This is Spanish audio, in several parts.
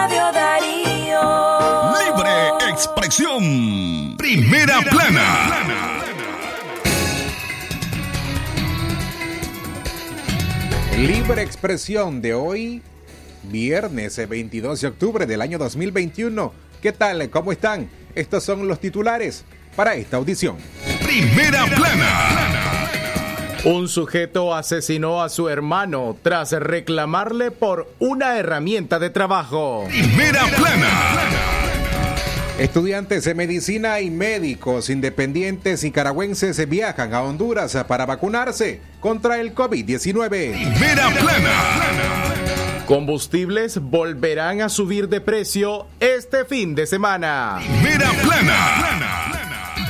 Radio Darío. Libre expresión. Primera plana. Libre expresión de hoy, viernes 22 de octubre del año 2021. ¿Qué tal? ¿Cómo están? Estos son los titulares para esta audición. Primera plana. Un sujeto asesinó a su hermano tras reclamarle por una herramienta de trabajo. Primera plana. Estudiantes de medicina y médicos independientes nicaragüenses viajan a Honduras para vacunarse contra el COVID-19. Primera plana. Combustibles volverán a subir de precio este fin de semana. Primera plana.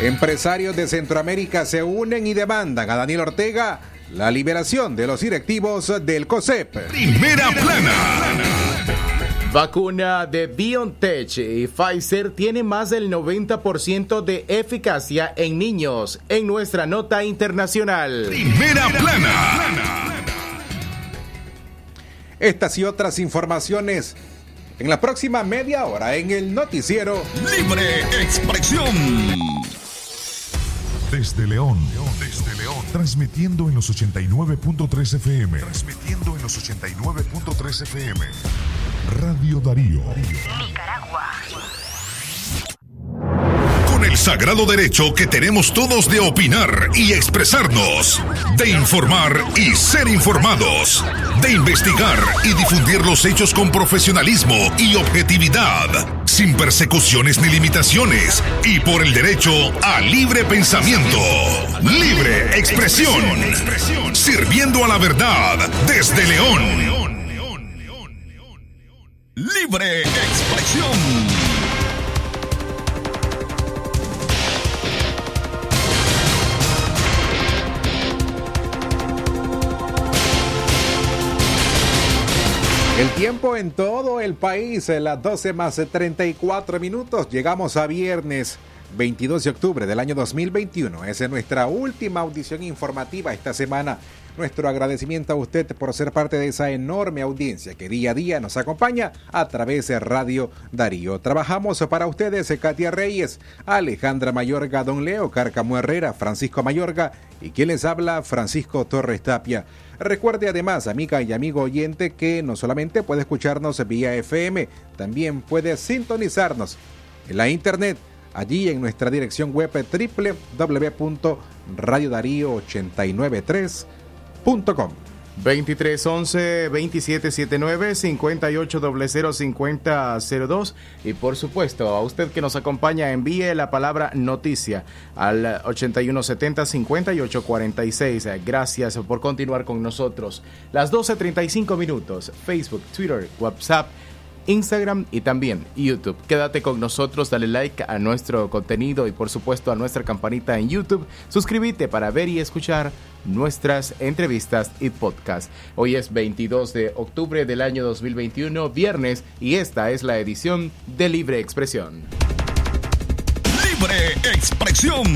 Empresarios de Centroamérica se unen y demandan a Daniel Ortega la liberación de los directivos del COSEP. Primera plana. Vacuna de BioNTech y Pfizer tiene más del 90% de eficacia en niños en nuestra nota internacional. Primera plana. Estas y otras informaciones en la próxima media hora en el noticiero Libre expresión. Desde León, desde León, transmitiendo en los 89.3 FM. Transmitiendo en los 89.3 FM. Radio Darío. Con el sagrado derecho que tenemos todos de opinar y expresarnos, de informar y ser informados, de investigar y difundir los hechos con profesionalismo y objetividad, sin persecuciones ni limitaciones, y por el derecho a libre pensamiento, libre expresión, sirviendo a la verdad desde León. Libre expresión. El tiempo en todo el país, las 12 más 34 minutos. Llegamos a viernes 22 de octubre del año 2021. Esa es nuestra última audición informativa esta semana. Nuestro agradecimiento a usted por ser parte de esa enorme audiencia que día a día nos acompaña a través de Radio Darío. Trabajamos para ustedes Katia Reyes, Alejandra Mayorga, Don Leo Carcamo Herrera, Francisco Mayorga y quien les habla, Francisco Torres Tapia. Recuerde además, amiga y amigo oyente, que no solamente puede escucharnos vía FM, también puede sintonizarnos en la internet, allí en nuestra dirección web www.radiodarío893.com. 2311 2779 5800 y por supuesto a usted que nos acompaña envíe la palabra noticia al 8170 5846 gracias por continuar con nosotros. Las 12.35 minutos Facebook Twitter WhatsApp Instagram y también YouTube. Quédate con nosotros, dale like a nuestro contenido y por supuesto a nuestra campanita en YouTube. Suscríbete para ver y escuchar nuestras entrevistas y podcast. Hoy es 22 de octubre del año 2021, viernes, y esta es la edición de Libre Expresión. Libre expresión.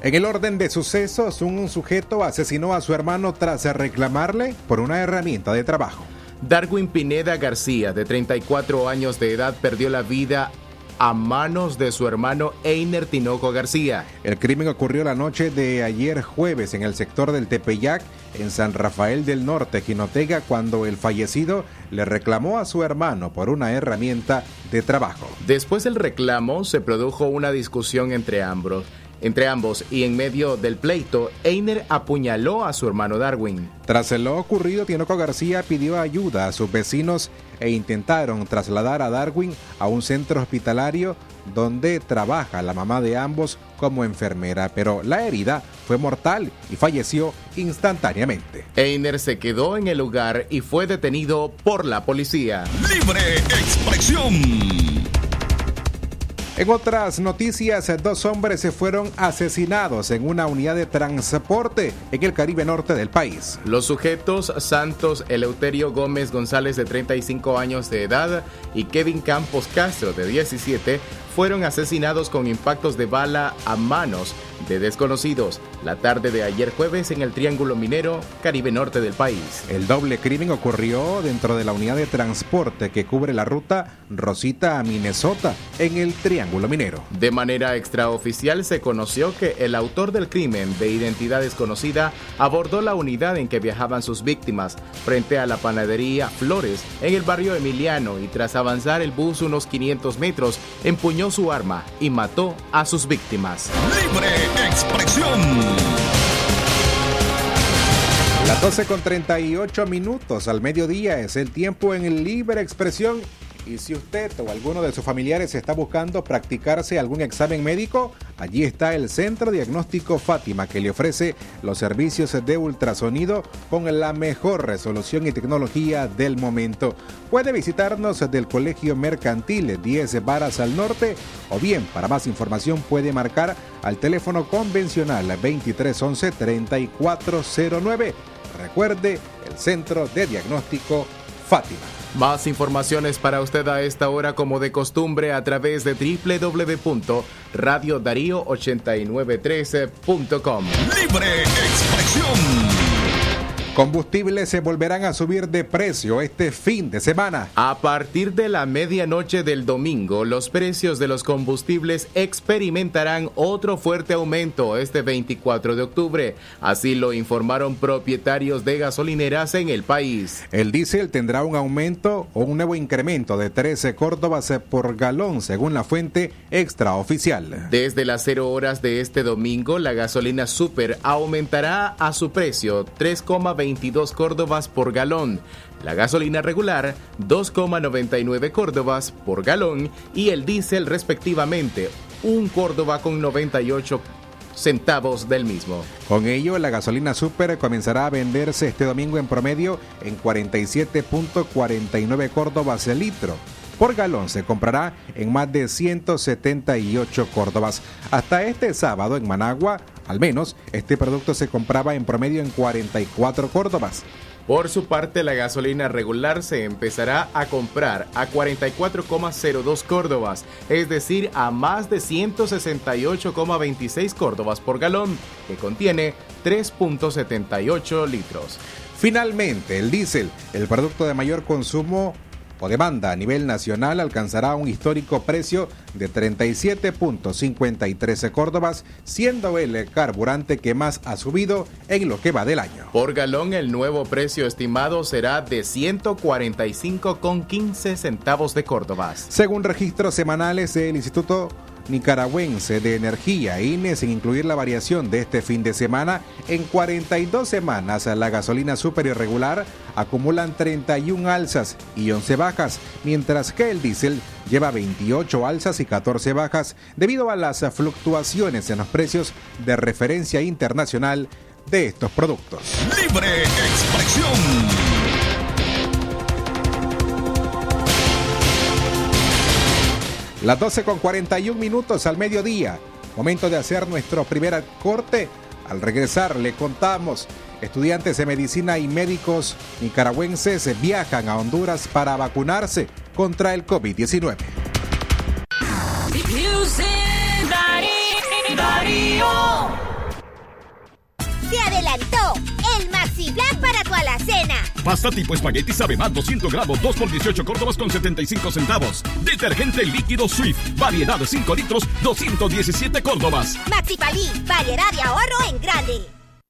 En el orden de sucesos, un sujeto asesinó a su hermano tras reclamarle por una herramienta de trabajo. Darwin Pineda García, de 34 años de edad, perdió la vida a manos de su hermano Einer Tinoco García. El crimen ocurrió la noche de ayer jueves en el sector del Tepeyac, en San Rafael del Norte, Jinotega, cuando el fallecido le reclamó a su hermano por una herramienta de trabajo. Después del reclamo se produjo una discusión entre ambos. Entre ambos y en medio del pleito, Einer apuñaló a su hermano Darwin. Tras lo ocurrido, Tinoco García pidió ayuda a sus vecinos e intentaron trasladar a Darwin a un centro hospitalario donde trabaja la mamá de ambos como enfermera, pero la herida fue mortal y falleció instantáneamente. Einer se quedó en el lugar y fue detenido por la policía. Libre expresión. En otras noticias, dos hombres se fueron asesinados en una unidad de transporte en el Caribe Norte del país. Los sujetos Santos Eleuterio Gómez González de 35 años de edad y Kevin Campos Castro de 17 fueron asesinados con impactos de bala a manos de desconocidos la tarde de ayer jueves en el Triángulo Minero, Caribe Norte del país. El doble crimen ocurrió dentro de la unidad de transporte que cubre la ruta Rosita a Minnesota en el Triángulo Minero. De manera extraoficial se conoció que el autor del crimen de identidad desconocida abordó la unidad en que viajaban sus víctimas frente a la panadería Flores en el barrio Emiliano y tras avanzar el bus unos 500 metros empuñó su arma y mató a sus víctimas. Libre expresión. Las 12 con 38 minutos al mediodía es el tiempo en el Libre Expresión y si usted o alguno de sus familiares está buscando practicarse algún examen médico, allí está el Centro Diagnóstico Fátima que le ofrece los servicios de ultrasonido con la mejor resolución y tecnología del momento. Puede visitarnos del Colegio Mercantil 10 Varas al Norte o bien para más información puede marcar al teléfono convencional 2311 3409. Recuerde el Centro de Diagnóstico Fátima. Más informaciones para usted a esta hora como de costumbre a través de www.radiodarío8913.com. Libre expresión. Combustibles se volverán a subir de precio este fin de semana. A partir de la medianoche del domingo, los precios de los combustibles experimentarán otro fuerte aumento este 24 de octubre. Así lo informaron propietarios de gasolineras en el país. El diésel tendrá un aumento o un nuevo incremento de 13 córdobas por galón, según la fuente extraoficial. Desde las 0 horas de este domingo, la gasolina super aumentará a su precio 3,20 22 córdobas por galón, la gasolina regular 2,99 córdobas por galón y el diésel respectivamente 1 córdoba con 98 centavos del mismo. Con ello, la gasolina super comenzará a venderse este domingo en promedio en 47.49 córdobas el litro. Por galón se comprará en más de 178 córdobas. Hasta este sábado en Managua, al menos, este producto se compraba en promedio en 44 córdobas. Por su parte, la gasolina regular se empezará a comprar a 44,02 córdobas, es decir, a más de 168,26 córdobas por galón, que contiene 3.78 litros. Finalmente, el diésel, el producto de mayor consumo o demanda a nivel nacional alcanzará un histórico precio de 37.53 córdobas, siendo el carburante que más ha subido en lo que va del año. Por galón, el nuevo precio estimado será de 145,15 centavos de córdobas. Según registros semanales del Instituto nicaragüense de energía, INE, sin incluir la variación de este fin de semana, en 42 semanas la gasolina super irregular acumulan 31 alzas y 11 bajas, mientras que el diésel lleva 28 alzas y 14 bajas debido a las fluctuaciones en los precios de referencia internacional de estos productos. Libre expresión. Las 12 con 41 minutos al mediodía. Momento de hacer nuestro primer corte. Al regresar le contamos, estudiantes de medicina y médicos nicaragüenses viajan a Honduras para vacunarse contra el COVID-19. Se adelantó el Maxi Black para tu alacena. Pasta tipo espagueti sabe más 200 gramos, 2 por 18 córdobas con 75 centavos. Detergente líquido Swift, variedad de 5 litros, 217 córdobas. Maxi Palí, variedad de ahorro en grande.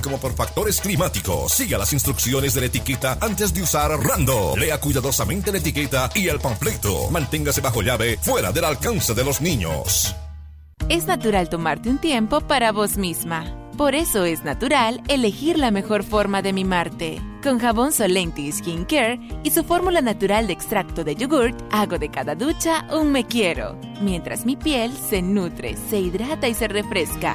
como por factores climáticos. Siga las instrucciones de la etiqueta antes de usar Rando. Lea cuidadosamente la etiqueta y el panfleto. Manténgase bajo llave, fuera del alcance de los niños. Es natural tomarte un tiempo para vos misma. Por eso es natural elegir la mejor forma de mimarte. Con jabón Solenti Skin Care y su fórmula natural de extracto de yogurt, hago de cada ducha un me quiero, mientras mi piel se nutre, se hidrata y se refresca.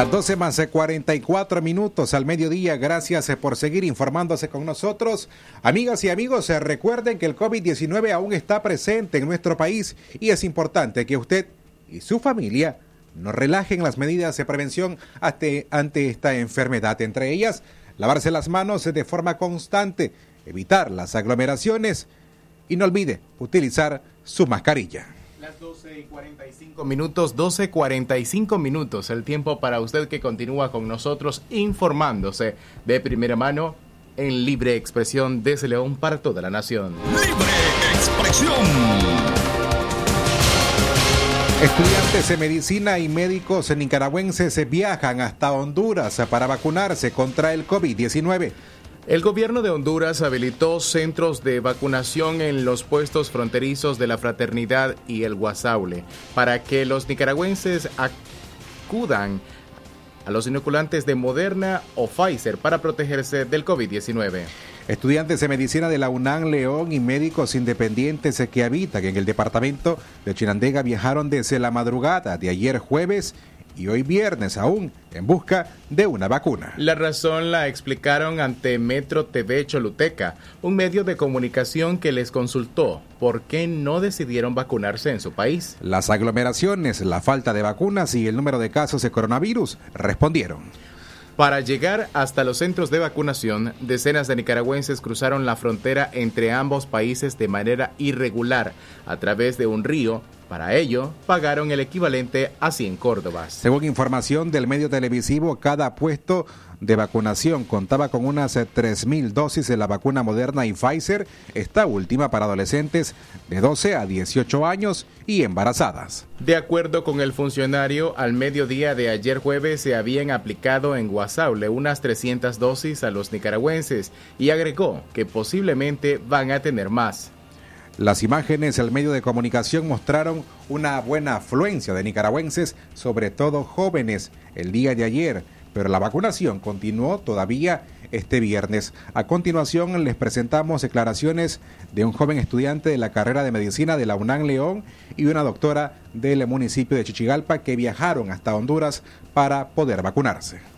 Las 12 más de 44 minutos al mediodía. Gracias eh, por seguir informándose con nosotros. Amigas y amigos, eh, recuerden que el COVID-19 aún está presente en nuestro país y es importante que usted y su familia no relajen las medidas de prevención ante, ante esta enfermedad. Entre ellas, lavarse las manos de forma constante, evitar las aglomeraciones y no olvide utilizar su mascarilla. Las 12 y 45 minutos, 12 45 minutos, el tiempo para usted que continúa con nosotros informándose de primera mano en libre expresión desde León para toda la nación. Libre expresión. Estudiantes de medicina y médicos nicaragüenses viajan hasta Honduras para vacunarse contra el COVID-19. El gobierno de Honduras habilitó centros de vacunación en los puestos fronterizos de la Fraternidad y el Guasaule para que los nicaragüenses acudan a los inoculantes de Moderna o Pfizer para protegerse del COVID-19. Estudiantes de medicina de la UNAM León y médicos independientes que habitan en el departamento de Chinandega viajaron desde la madrugada de ayer jueves y hoy viernes aún en busca de una vacuna. La razón la explicaron ante Metro TV Choluteca, un medio de comunicación que les consultó por qué no decidieron vacunarse en su país. Las aglomeraciones, la falta de vacunas y el número de casos de coronavirus respondieron. Para llegar hasta los centros de vacunación, decenas de nicaragüenses cruzaron la frontera entre ambos países de manera irregular a través de un río. Para ello, pagaron el equivalente a 100 córdobas. Según información del medio televisivo, cada puesto de vacunación contaba con unas 3.000 dosis de la vacuna moderna y Pfizer, esta última para adolescentes de 12 a 18 años y embarazadas. De acuerdo con el funcionario, al mediodía de ayer jueves se habían aplicado en Guasaule unas 300 dosis a los nicaragüenses y agregó que posiblemente van a tener más. Las imágenes del medio de comunicación mostraron una buena afluencia de nicaragüenses, sobre todo jóvenes, el día de ayer, pero la vacunación continuó todavía este viernes. A continuación les presentamos declaraciones de un joven estudiante de la carrera de medicina de la UNAM León y una doctora del municipio de Chichigalpa que viajaron hasta Honduras para poder vacunarse.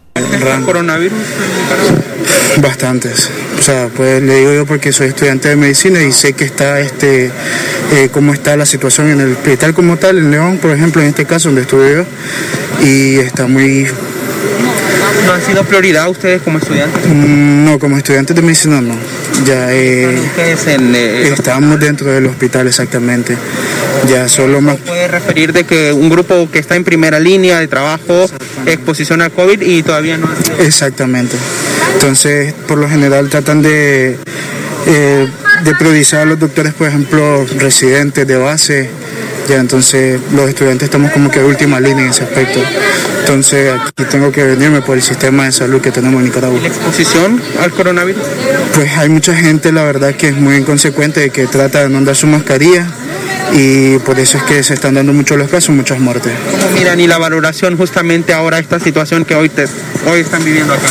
Coronavirus? Bastantes. O sea, pues le digo yo porque soy estudiante de medicina y sé que está este eh, cómo está la situación en el hospital como tal, en León, por ejemplo, en este caso donde estuve yo, y está muy ¿No ha sido prioridad ustedes como estudiantes? Mm, no, como estudiantes de medicina no. Ya eh, en, eh, estamos dentro del hospital exactamente. Ya solo más. puede referir de que un grupo que está en primera línea de trabajo, exposición al COVID y todavía no ha sido... Exactamente. Entonces, por lo general tratan de, eh, de priorizar a los doctores, por ejemplo, residentes de base. Ya, entonces los estudiantes estamos como que de última línea en ese aspecto. Entonces aquí tengo que venirme por el sistema de salud que tenemos en Nicaragua. ¿Y la exposición al coronavirus? Pues hay mucha gente, la verdad, que es muy inconsecuente, que trata de no andar su mascarilla y por eso es que se están dando muchos los casos, muchas muertes. ¿Cómo miran y la valoración justamente ahora esta situación que hoy, te, hoy están viviendo acá?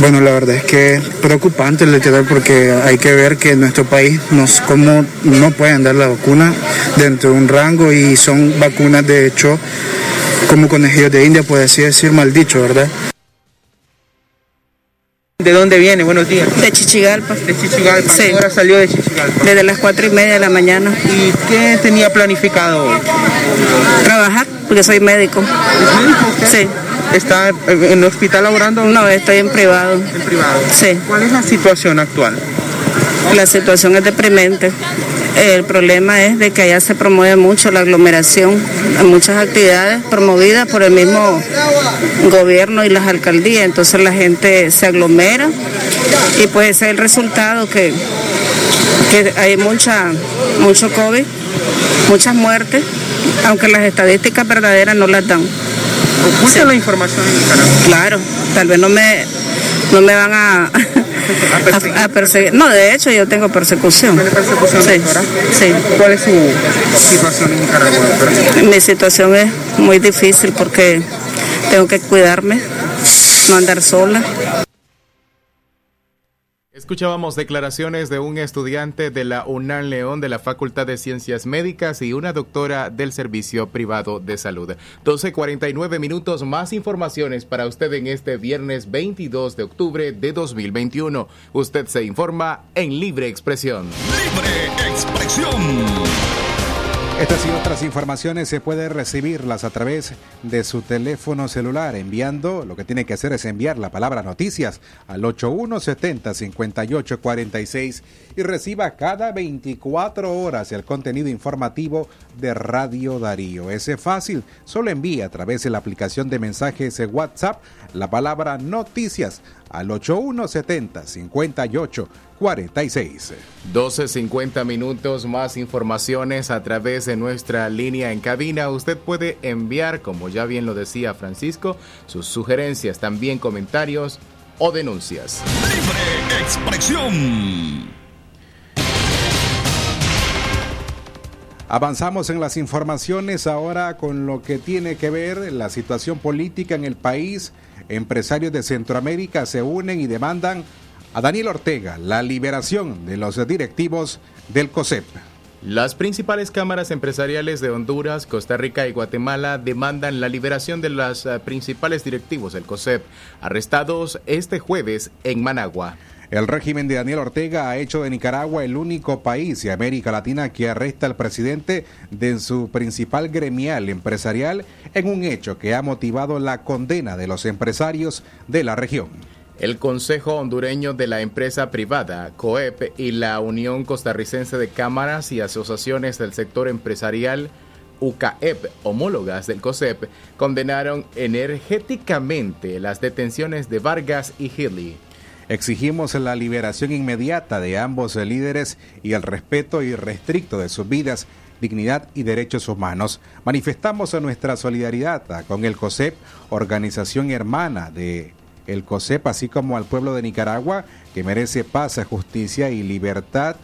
Bueno, la verdad es que es preocupante literal porque hay que ver que en nuestro país nos, como no pueden dar la vacuna dentro de un rango y son vacunas de hecho como conejillos de India, puede así decir mal dicho, ¿verdad? ¿De dónde viene? Buenos días. De Chichigalpa. ¿De Chichigalpa? Sí. ¿Qué hora salió de Chichigalpa? Desde las cuatro y media de la mañana. ¿Y qué tenía planificado hoy? Trabajar, porque soy médico. ¿Es médico usted? Sí. ¿Está en el hospital laborando? No, estoy en privado. ¿En privado? Sí. ¿Cuál es la situación actual? La situación es deprimente. El problema es de que allá se promueve mucho la aglomeración, muchas actividades promovidas por el mismo gobierno y las alcaldías, entonces la gente se aglomera y pues ese es el resultado que, que hay mucha, mucho COVID, muchas muertes, aunque las estadísticas verdaderas no las dan. ¿Oculta la información en Nicaragua? Claro, tal vez no me, no me van a, a, a perseguir. No, de hecho yo tengo persecución. ¿Tiene persecución, Sí, sí. ¿Cuál es su situación en Nicaragua, doctora? Mi situación es muy difícil porque tengo que cuidarme, no andar sola. Escuchábamos declaraciones de un estudiante de la UNAM León de la Facultad de Ciencias Médicas y una doctora del Servicio Privado de Salud. 12.49 minutos más informaciones para usted en este viernes 22 de octubre de 2021. Usted se informa en Libre Expresión. Libre expresión. Estas y otras informaciones se puede recibirlas a través de su teléfono celular enviando, lo que tiene que hacer es enviar la palabra noticias al 8170-5846 y reciba cada 24 horas el contenido informativo de Radio Darío. Es fácil, solo envía a través de la aplicación de mensajes de WhatsApp la palabra noticias al 8170-5846. 46. 12.50 minutos más informaciones a través de nuestra línea en cabina. Usted puede enviar, como ya bien lo decía Francisco, sus sugerencias, también comentarios o denuncias. Libre expresión. Avanzamos en las informaciones ahora con lo que tiene que ver la situación política en el país. Empresarios de Centroamérica se unen y demandan a Daniel Ortega la liberación de los directivos del COSEP. Las principales cámaras empresariales de Honduras, Costa Rica y Guatemala demandan la liberación de los uh, principales directivos del COSEP, arrestados este jueves en Managua. El régimen de Daniel Ortega ha hecho de Nicaragua el único país de América Latina que arresta al presidente de su principal gremial empresarial en un hecho que ha motivado la condena de los empresarios de la región. El Consejo Hondureño de la Empresa Privada, COEP, y la Unión Costarricense de Cámaras y Asociaciones del Sector Empresarial, UCAEP, homólogas del COSEP, condenaron energéticamente las detenciones de Vargas y Healy. Exigimos la liberación inmediata de ambos líderes y el respeto irrestricto de sus vidas, dignidad y derechos humanos. Manifestamos nuestra solidaridad con el COSEP, organización hermana de el COSEP, así como al pueblo de Nicaragua, que merece paz, justicia y libertad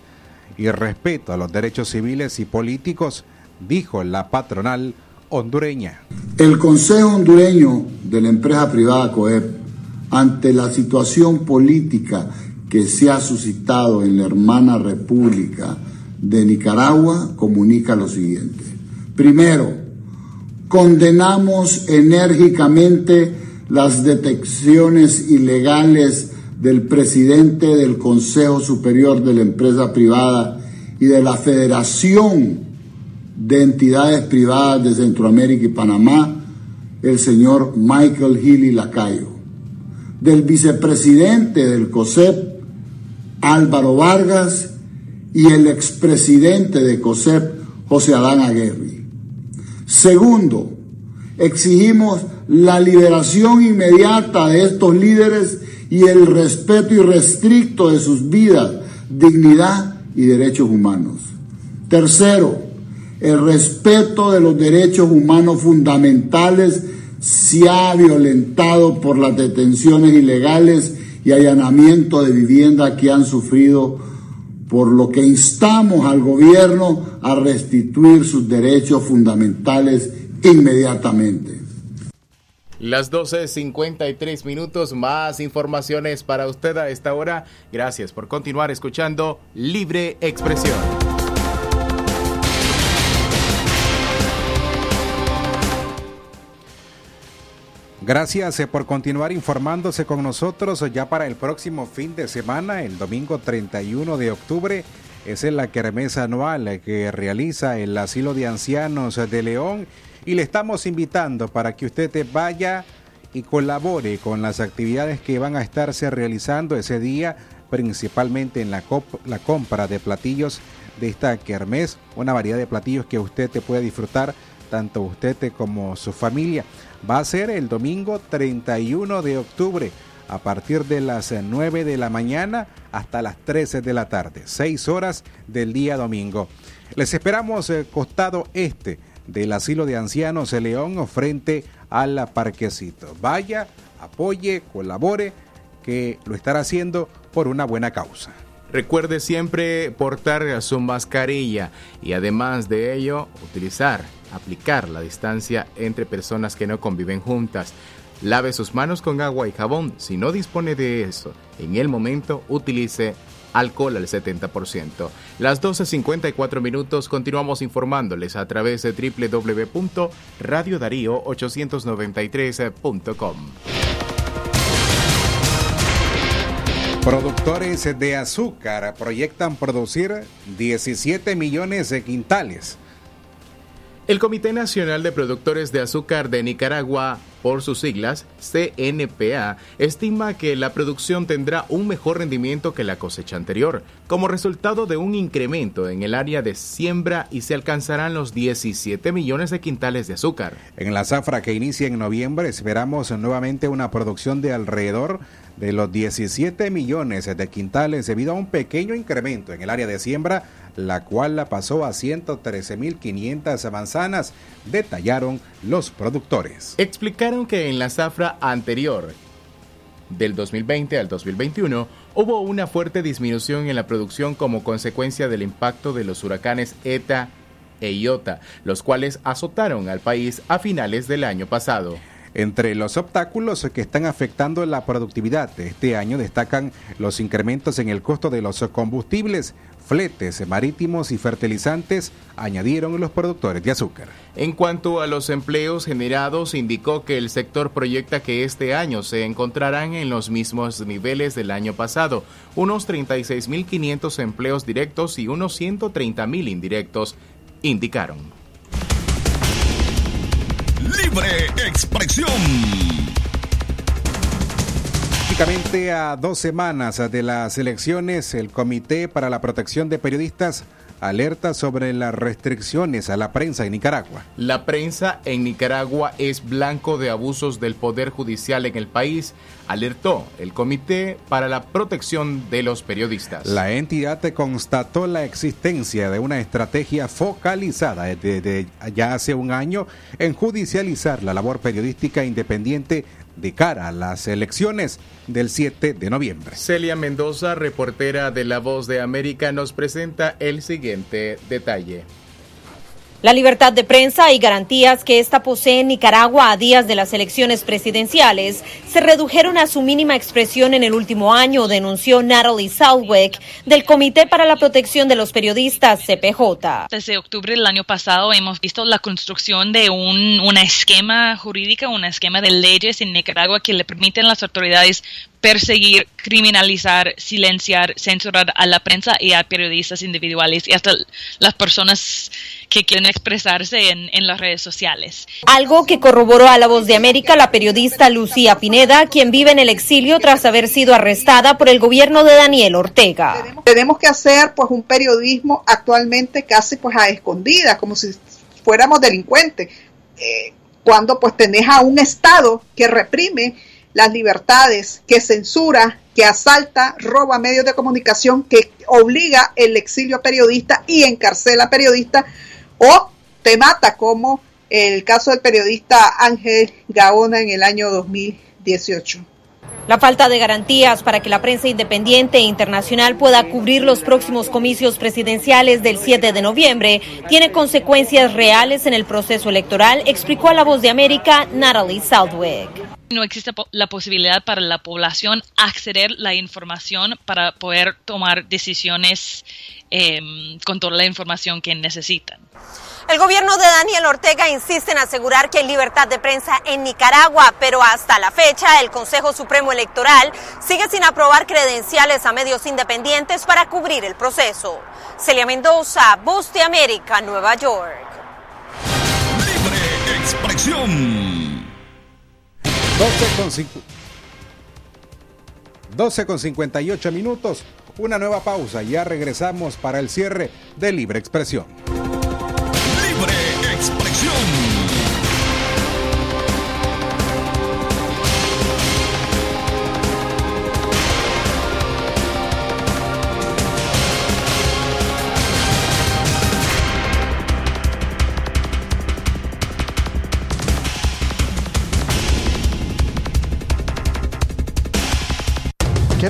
y respeto a los derechos civiles y políticos, dijo la patronal hondureña. El Consejo Hondureño de la empresa privada COEP, ante la situación política que se ha suscitado en la hermana República de Nicaragua, comunica lo siguiente. Primero, condenamos enérgicamente las detecciones ilegales del presidente del Consejo Superior de la Empresa Privada y de la Federación de Entidades Privadas de Centroamérica y Panamá, el señor Michael Healy Lacayo, del vicepresidente del COSEP, Álvaro Vargas, y el expresidente de COSEP, José Adán Aguirre. Segundo, exigimos la liberación inmediata de estos líderes y el respeto irrestricto de sus vidas, dignidad y derechos humanos. Tercero, el respeto de los derechos humanos fundamentales se ha violentado por las detenciones ilegales y allanamiento de vivienda que han sufrido, por lo que instamos al gobierno a restituir sus derechos fundamentales inmediatamente. Las 12.53 minutos, más informaciones para usted a esta hora. Gracias por continuar escuchando Libre Expresión. Gracias eh, por continuar informándose con nosotros ya para el próximo fin de semana, el domingo 31 de octubre. Es la kermesa anual que realiza el Asilo de Ancianos de León y le estamos invitando para que usted vaya y colabore con las actividades que van a estarse realizando ese día, principalmente en la, la compra de platillos de esta kermés, una variedad de platillos que usted te puede disfrutar, tanto usted como su familia va a ser el domingo 31 de octubre a partir de las 9 de la mañana hasta las 13 de la tarde, 6 horas del día domingo. Les esperamos el costado este del asilo de ancianos de León frente al parquecito. Vaya, apoye, colabore, que lo estará haciendo por una buena causa. Recuerde siempre portar su mascarilla y además de ello utilizar aplicar la distancia entre personas que no conviven juntas. Lave sus manos con agua y jabón. Si no dispone de eso, en el momento utilice alcohol al 70%. Las 12.54 minutos continuamos informándoles a través de www.radiodarío893.com. Productores de azúcar proyectan producir 17 millones de quintales el Comité Nacional de Productores de Azúcar de Nicaragua, por sus siglas CNPA, estima que la producción tendrá un mejor rendimiento que la cosecha anterior, como resultado de un incremento en el área de siembra y se alcanzarán los 17 millones de quintales de azúcar. En la zafra que inicia en noviembre esperamos nuevamente una producción de alrededor de los 17 millones de quintales debido a un pequeño incremento en el área de siembra, la cual la pasó a 113.500 manzanas, detallaron los productores. Que en la zafra anterior, del 2020 al 2021, hubo una fuerte disminución en la producción como consecuencia del impacto de los huracanes ETA e IOTA, los cuales azotaron al país a finales del año pasado. Entre los obstáculos que están afectando la productividad de este año destacan los incrementos en el costo de los combustibles, fletes marítimos y fertilizantes, añadieron los productores de azúcar. En cuanto a los empleos generados, indicó que el sector proyecta que este año se encontrarán en los mismos niveles del año pasado, unos 36.500 empleos directos y unos 130.000 indirectos, indicaron. Libre expresión. Prácticamente a dos semanas de las elecciones, el Comité para la Protección de Periodistas alerta sobre las restricciones a la prensa en Nicaragua. La prensa en Nicaragua es blanco de abusos del Poder Judicial en el país, alertó el Comité para la Protección de los Periodistas. La entidad constató la existencia de una estrategia focalizada desde ya hace un año en judicializar la labor periodística independiente de cara a las elecciones del 7 de noviembre. Celia Mendoza, reportera de La Voz de América, nos presenta el siguiente detalle. La libertad de prensa y garantías que ésta posee en Nicaragua a días de las elecciones presidenciales se redujeron a su mínima expresión en el último año, denunció Natalie Southwick del Comité para la Protección de los Periodistas, CPJ. Desde octubre del año pasado hemos visto la construcción de un, una esquema jurídica, un esquema de leyes en Nicaragua que le permiten a las autoridades perseguir, criminalizar, silenciar, censurar a la prensa y a periodistas individuales y hasta las personas que quieren expresarse en, en, las redes sociales. Algo que corroboró a la voz de América la periodista Lucía Pineda, quien vive en el exilio tras haber sido arrestada por el gobierno de Daniel Ortega. Tenemos que hacer pues un periodismo actualmente casi pues a escondidas, como si fuéramos delincuentes. Eh, cuando pues tenés a un Estado que reprime las libertades, que censura, que asalta, roba medios de comunicación, que obliga el exilio a periodistas y encarcela a periodistas o te mata como el caso del periodista Ángel Gaona en el año 2018. La falta de garantías para que la prensa independiente e internacional pueda cubrir los próximos comicios presidenciales del 7 de noviembre tiene consecuencias reales en el proceso electoral, explicó a La Voz de América Natalie Southwick. No existe la posibilidad para la población acceder a la información para poder tomar decisiones eh, con toda la información que necesitan. El gobierno de Daniel Ortega insiste en asegurar que hay libertad de prensa en Nicaragua, pero hasta la fecha el Consejo Supremo Electoral sigue sin aprobar credenciales a medios independientes para cubrir el proceso. Celia Mendoza, Voz de América, Nueva York. Libre expresión. 12 con 58 minutos. Una nueva pausa. Ya regresamos para el cierre de Libre Expresión.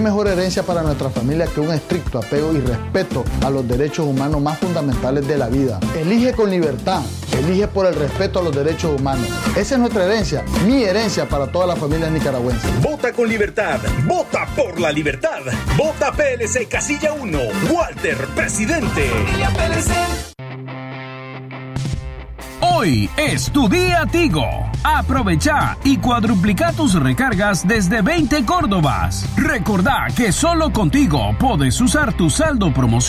Mejor herencia para nuestra familia que un estricto apego y respeto a los derechos humanos más fundamentales de la vida? Elige con libertad, elige por el respeto a los derechos humanos. Esa es nuestra herencia, mi herencia para toda la familia nicaragüense. Vota con libertad, vota por la libertad. Vota PLC Casilla 1, Walter, presidente. Hoy es tu día Tigo. Aprovecha y cuadruplica tus recargas desde 20 Córdobas. Recordá que solo contigo puedes usar tu saldo promocional